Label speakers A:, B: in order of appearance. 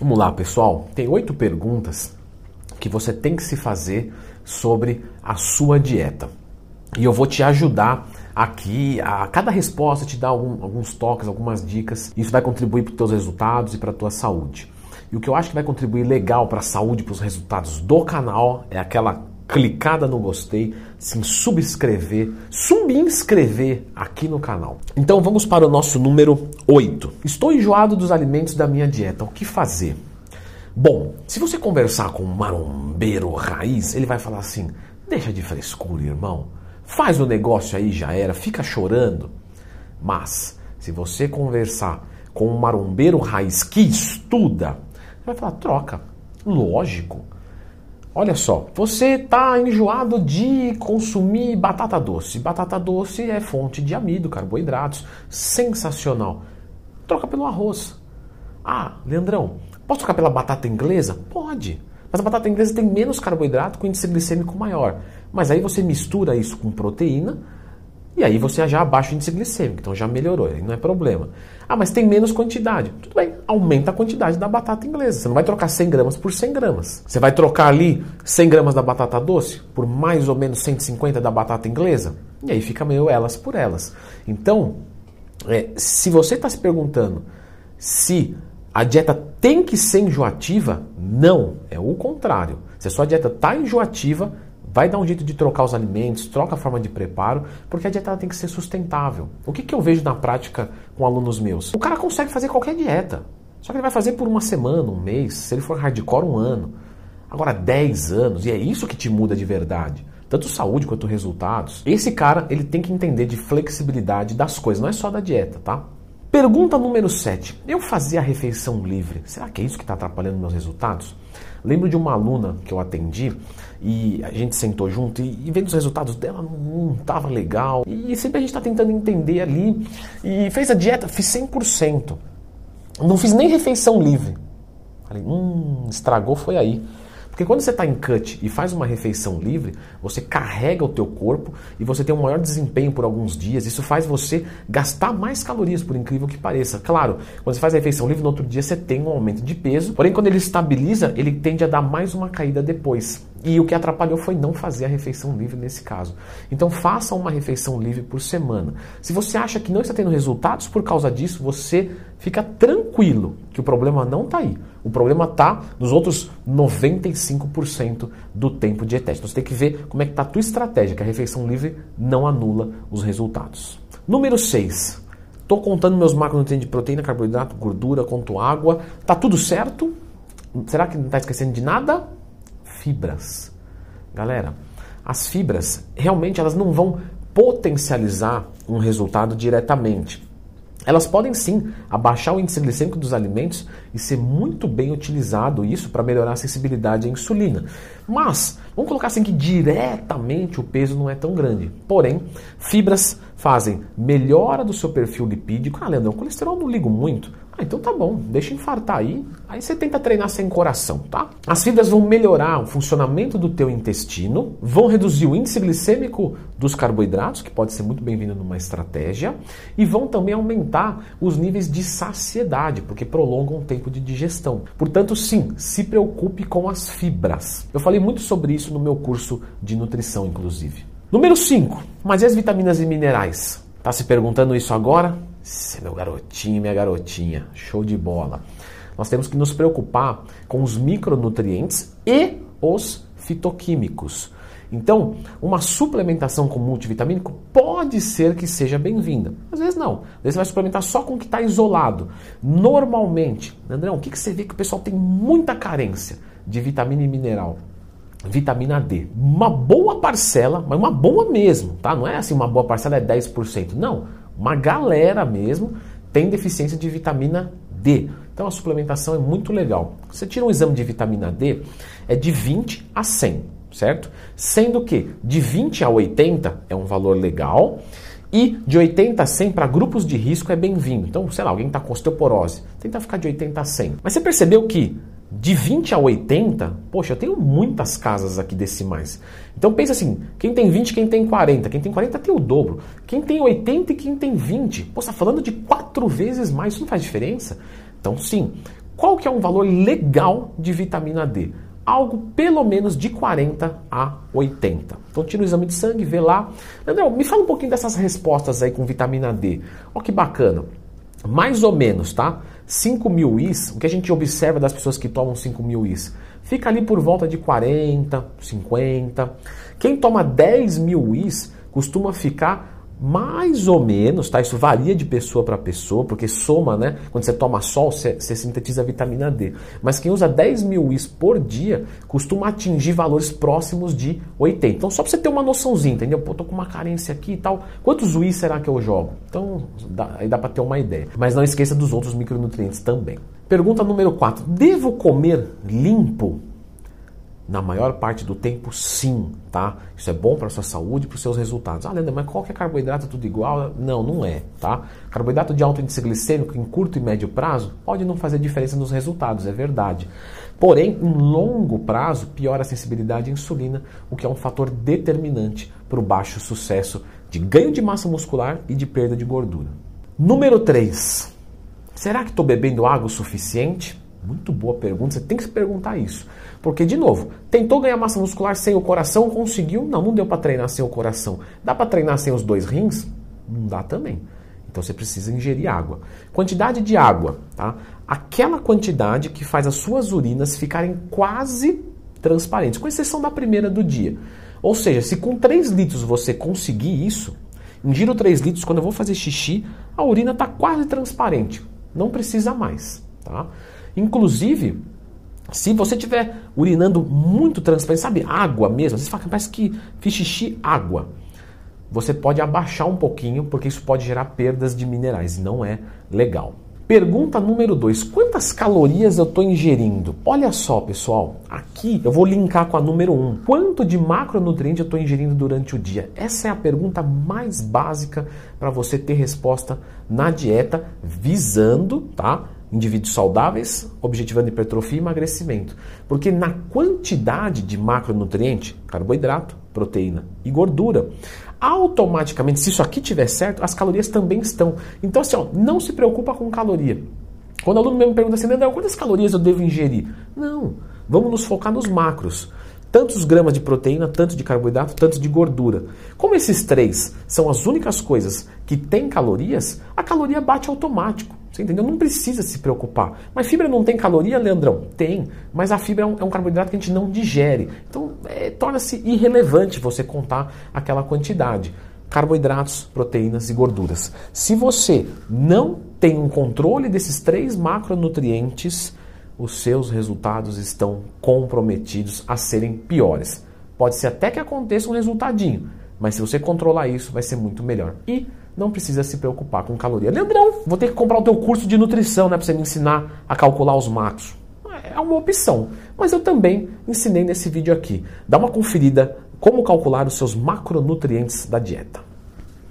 A: Vamos lá, pessoal. Tem oito perguntas que você tem que se fazer sobre a sua dieta. E eu vou te ajudar aqui. A cada resposta te dá algum, alguns toques, algumas dicas. Isso vai contribuir para os teus resultados e para a tua saúde. E o que eu acho que vai contribuir legal para a saúde, para os resultados do canal, é aquela clicada no gostei, se subscrever, subinscrever aqui no canal. Então vamos para o nosso número 8. Estou enjoado dos alimentos da minha dieta. O que fazer? Bom, se você conversar com um marombeiro raiz, ele vai falar assim: deixa de frescura, irmão. Faz o negócio aí, já era, fica chorando. Mas, se você conversar com um marombeiro raiz que estuda, vai falar: troca. Lógico. Olha só, você está enjoado de consumir batata doce. Batata doce é fonte de amido, carboidratos. Sensacional. Troca pelo arroz. Ah, Leandrão, posso trocar pela batata inglesa? Pode. Mas a batata inglesa tem menos carboidrato com índice glicêmico maior. Mas aí você mistura isso com proteína e aí você já abaixa o índice glicêmico, então já melhorou, aí não é problema. Ah, mas tem menos quantidade. Tudo bem, aumenta a quantidade da batata inglesa. Você não vai trocar 100 gramas por 100 gramas. Você vai trocar ali 100 gramas da batata doce por mais ou menos 150 da batata inglesa. E aí fica meio elas por elas. Então, é, se você está se perguntando se a dieta tem que ser enjoativa, não, é o contrário. Se a sua dieta está enjoativa, Vai dar um jeito de trocar os alimentos, troca a forma de preparo, porque a dieta tem que ser sustentável. O que, que eu vejo na prática com alunos meus? O cara consegue fazer qualquer dieta, só que ele vai fazer por uma semana, um mês, se ele for hardcore, um ano. Agora, 10 anos, e é isso que te muda de verdade. Tanto saúde quanto resultados. Esse cara, ele tem que entender de flexibilidade das coisas, não é só da dieta, tá? Pergunta número 7. Eu fazia refeição livre. Será que é isso que está atrapalhando meus resultados? Lembro de uma aluna que eu atendi e a gente sentou junto e, e vendo os resultados dela não estava legal. E sempre a gente está tentando entender ali. E fez a dieta, fiz 100%. Não fiz nem refeição livre. Falei, hum, estragou, foi aí. Porque quando você está em cut e faz uma refeição livre, você carrega o teu corpo e você tem um maior desempenho por alguns dias. Isso faz você gastar mais calorias, por incrível que pareça. Claro, quando você faz a refeição livre, no outro dia você tem um aumento de peso. Porém, quando ele estabiliza, ele tende a dar mais uma caída depois. E o que atrapalhou foi não fazer a refeição livre nesse caso. Então faça uma refeição livre por semana. Se você acha que não está tendo resultados por causa disso, você fica tranquilo que o problema não está aí. O problema está nos outros 95% do tempo teste. Então, você tem que ver como é que está a tua estratégia, que a refeição livre não anula os resultados. Número 6. Estou contando meus macronutrientes de proteína, carboidrato, gordura, conto água. Tá tudo certo? Será que não está esquecendo de nada? Fibras. Galera, as fibras realmente elas não vão potencializar um resultado diretamente. Elas podem sim abaixar o índice glicêmico dos alimentos e ser muito bem utilizado isso para melhorar a sensibilidade à insulina. Mas, vamos colocar assim que diretamente o peso não é tão grande. Porém, fibras fazem melhora do seu perfil lipídico. Ah, Leandrão, colesterol não ligo muito. Ah, então tá bom, deixa infartar aí. Aí você tenta treinar sem coração, tá? As fibras vão melhorar o funcionamento do teu intestino, vão reduzir o índice glicêmico dos carboidratos, que pode ser muito bem-vindo numa estratégia, e vão também aumentar os níveis de saciedade, porque prolongam o tempo de digestão. Portanto, sim, se preocupe com as fibras. Eu falei muito sobre isso no meu curso de nutrição, inclusive. Número 5. Mas e as vitaminas e minerais? Tá se perguntando isso agora? É meu garotinho, minha garotinha. Show de bola. Nós temos que nos preocupar com os micronutrientes e os fitoquímicos. Então, uma suplementação com multivitamínico pode ser que seja bem-vinda. Às vezes não. Às vezes você vai suplementar só com o que está isolado. Normalmente, Andrão, o que, que você vê que o pessoal tem muita carência de vitamina e mineral? Vitamina D. Uma boa parcela, mas uma boa mesmo, tá? Não é assim, uma boa parcela é 10%. Não. Uma galera mesmo tem deficiência de vitamina D. Então a suplementação é muito legal. Você tira um exame de vitamina D, é de 20 a 100, certo? Sendo que de 20 a 80 é um valor legal e de 80 a 100 para grupos de risco é bem-vindo. Então, sei lá, alguém está com osteoporose, tenta ficar de 80 a 100. Mas você percebeu que de 20 a 80, poxa, eu tenho muitas casas aqui decimais. Então pensa assim, quem tem 20, quem tem 40, quem tem 40 tem o dobro. Quem tem 80 e quem tem 20, pô, está falando de quatro vezes mais, isso não faz diferença? Então sim, Qual que é um valor legal de vitamina D? Algo pelo menos de 40 a 80. Então tira o exame de sangue, vê lá. Leandrão, me fala um pouquinho dessas respostas aí com vitamina D. Olha que bacana. Mais ou menos, tá? 5 mil is, o que a gente observa das pessoas que tomam 5 mil is? Fica ali por volta de 40, 50. Quem toma 10 mil is costuma ficar mais ou menos, tá? Isso varia de pessoa para pessoa, porque soma, né? Quando você toma sol, você, você, sintetiza vitamina D. Mas quem usa 10 mil is por dia costuma atingir valores próximos de 80. Então, só para você ter uma noçãozinha, entendeu? Pô, tô com uma carência aqui e tal. Quantos UIs será que eu jogo? Então, dá, aí dá para ter uma ideia. Mas não esqueça dos outros micronutrientes também. Pergunta número 4. Devo comer limpo? Na maior parte do tempo, sim, tá? Isso é bom para sua saúde e para os seus resultados. Ah, Leandro, mas qualquer carboidrato é tudo igual? Não, não é, tá? Carboidrato de alto índice glicêmico em curto e médio prazo pode não fazer diferença nos resultados, é verdade. Porém, em longo prazo, piora a sensibilidade à insulina, o que é um fator determinante para o baixo sucesso de ganho de massa muscular e de perda de gordura. Número 3. Será que estou bebendo água o suficiente? Muito boa pergunta, você tem que se perguntar isso. Porque, de novo, tentou ganhar massa muscular sem o coração, conseguiu? Não, não deu para treinar sem o coração. Dá para treinar sem os dois rins? Não dá também. Então você precisa ingerir água. Quantidade de água, tá? Aquela quantidade que faz as suas urinas ficarem quase transparentes, com exceção da primeira do dia. Ou seja, se com 3 litros você conseguir isso, ingiro 3 litros, quando eu vou fazer xixi, a urina está quase transparente. Não precisa mais, tá? Inclusive, se você estiver urinando muito transparente, sabe, água mesmo, você fala, parece que fiz xixi água. Você pode abaixar um pouquinho, porque isso pode gerar perdas de minerais e não é legal. Pergunta número 2: Quantas calorias eu estou ingerindo? Olha só, pessoal, aqui eu vou linkar com a número 1. Um. Quanto de macronutriente eu estou ingerindo durante o dia? Essa é a pergunta mais básica para você ter resposta na dieta, visando, tá? Indivíduos saudáveis, objetivando hipertrofia e emagrecimento. Porque na quantidade de macronutriente, carboidrato, proteína e gordura, automaticamente, se isso aqui tiver certo, as calorias também estão. Então, assim, ó, não se preocupa com caloria. Quando o aluno mesmo pergunta assim, Leandro, quantas calorias eu devo ingerir? Não, vamos nos focar nos macros tantos gramas de proteína, tanto de carboidrato, tanto de gordura. Como esses três são as únicas coisas que têm calorias, a caloria bate automático. Você entendeu? Não precisa se preocupar. Mas fibra não tem caloria, Leandrão? Tem. Mas a fibra é um, é um carboidrato que a gente não digere. Então é, torna-se irrelevante você contar aquela quantidade. Carboidratos, proteínas e gorduras. Se você não tem um controle desses três macronutrientes, os seus resultados estão comprometidos a serem piores. Pode ser até que aconteça um resultadinho, mas se você controlar isso, vai ser muito melhor. E não precisa se preocupar com caloria. Leandrão, vou ter que comprar o teu curso de nutrição, né, para você me ensinar a calcular os macros. É uma opção, mas eu também ensinei nesse vídeo aqui. Dá uma conferida como calcular os seus macronutrientes da dieta.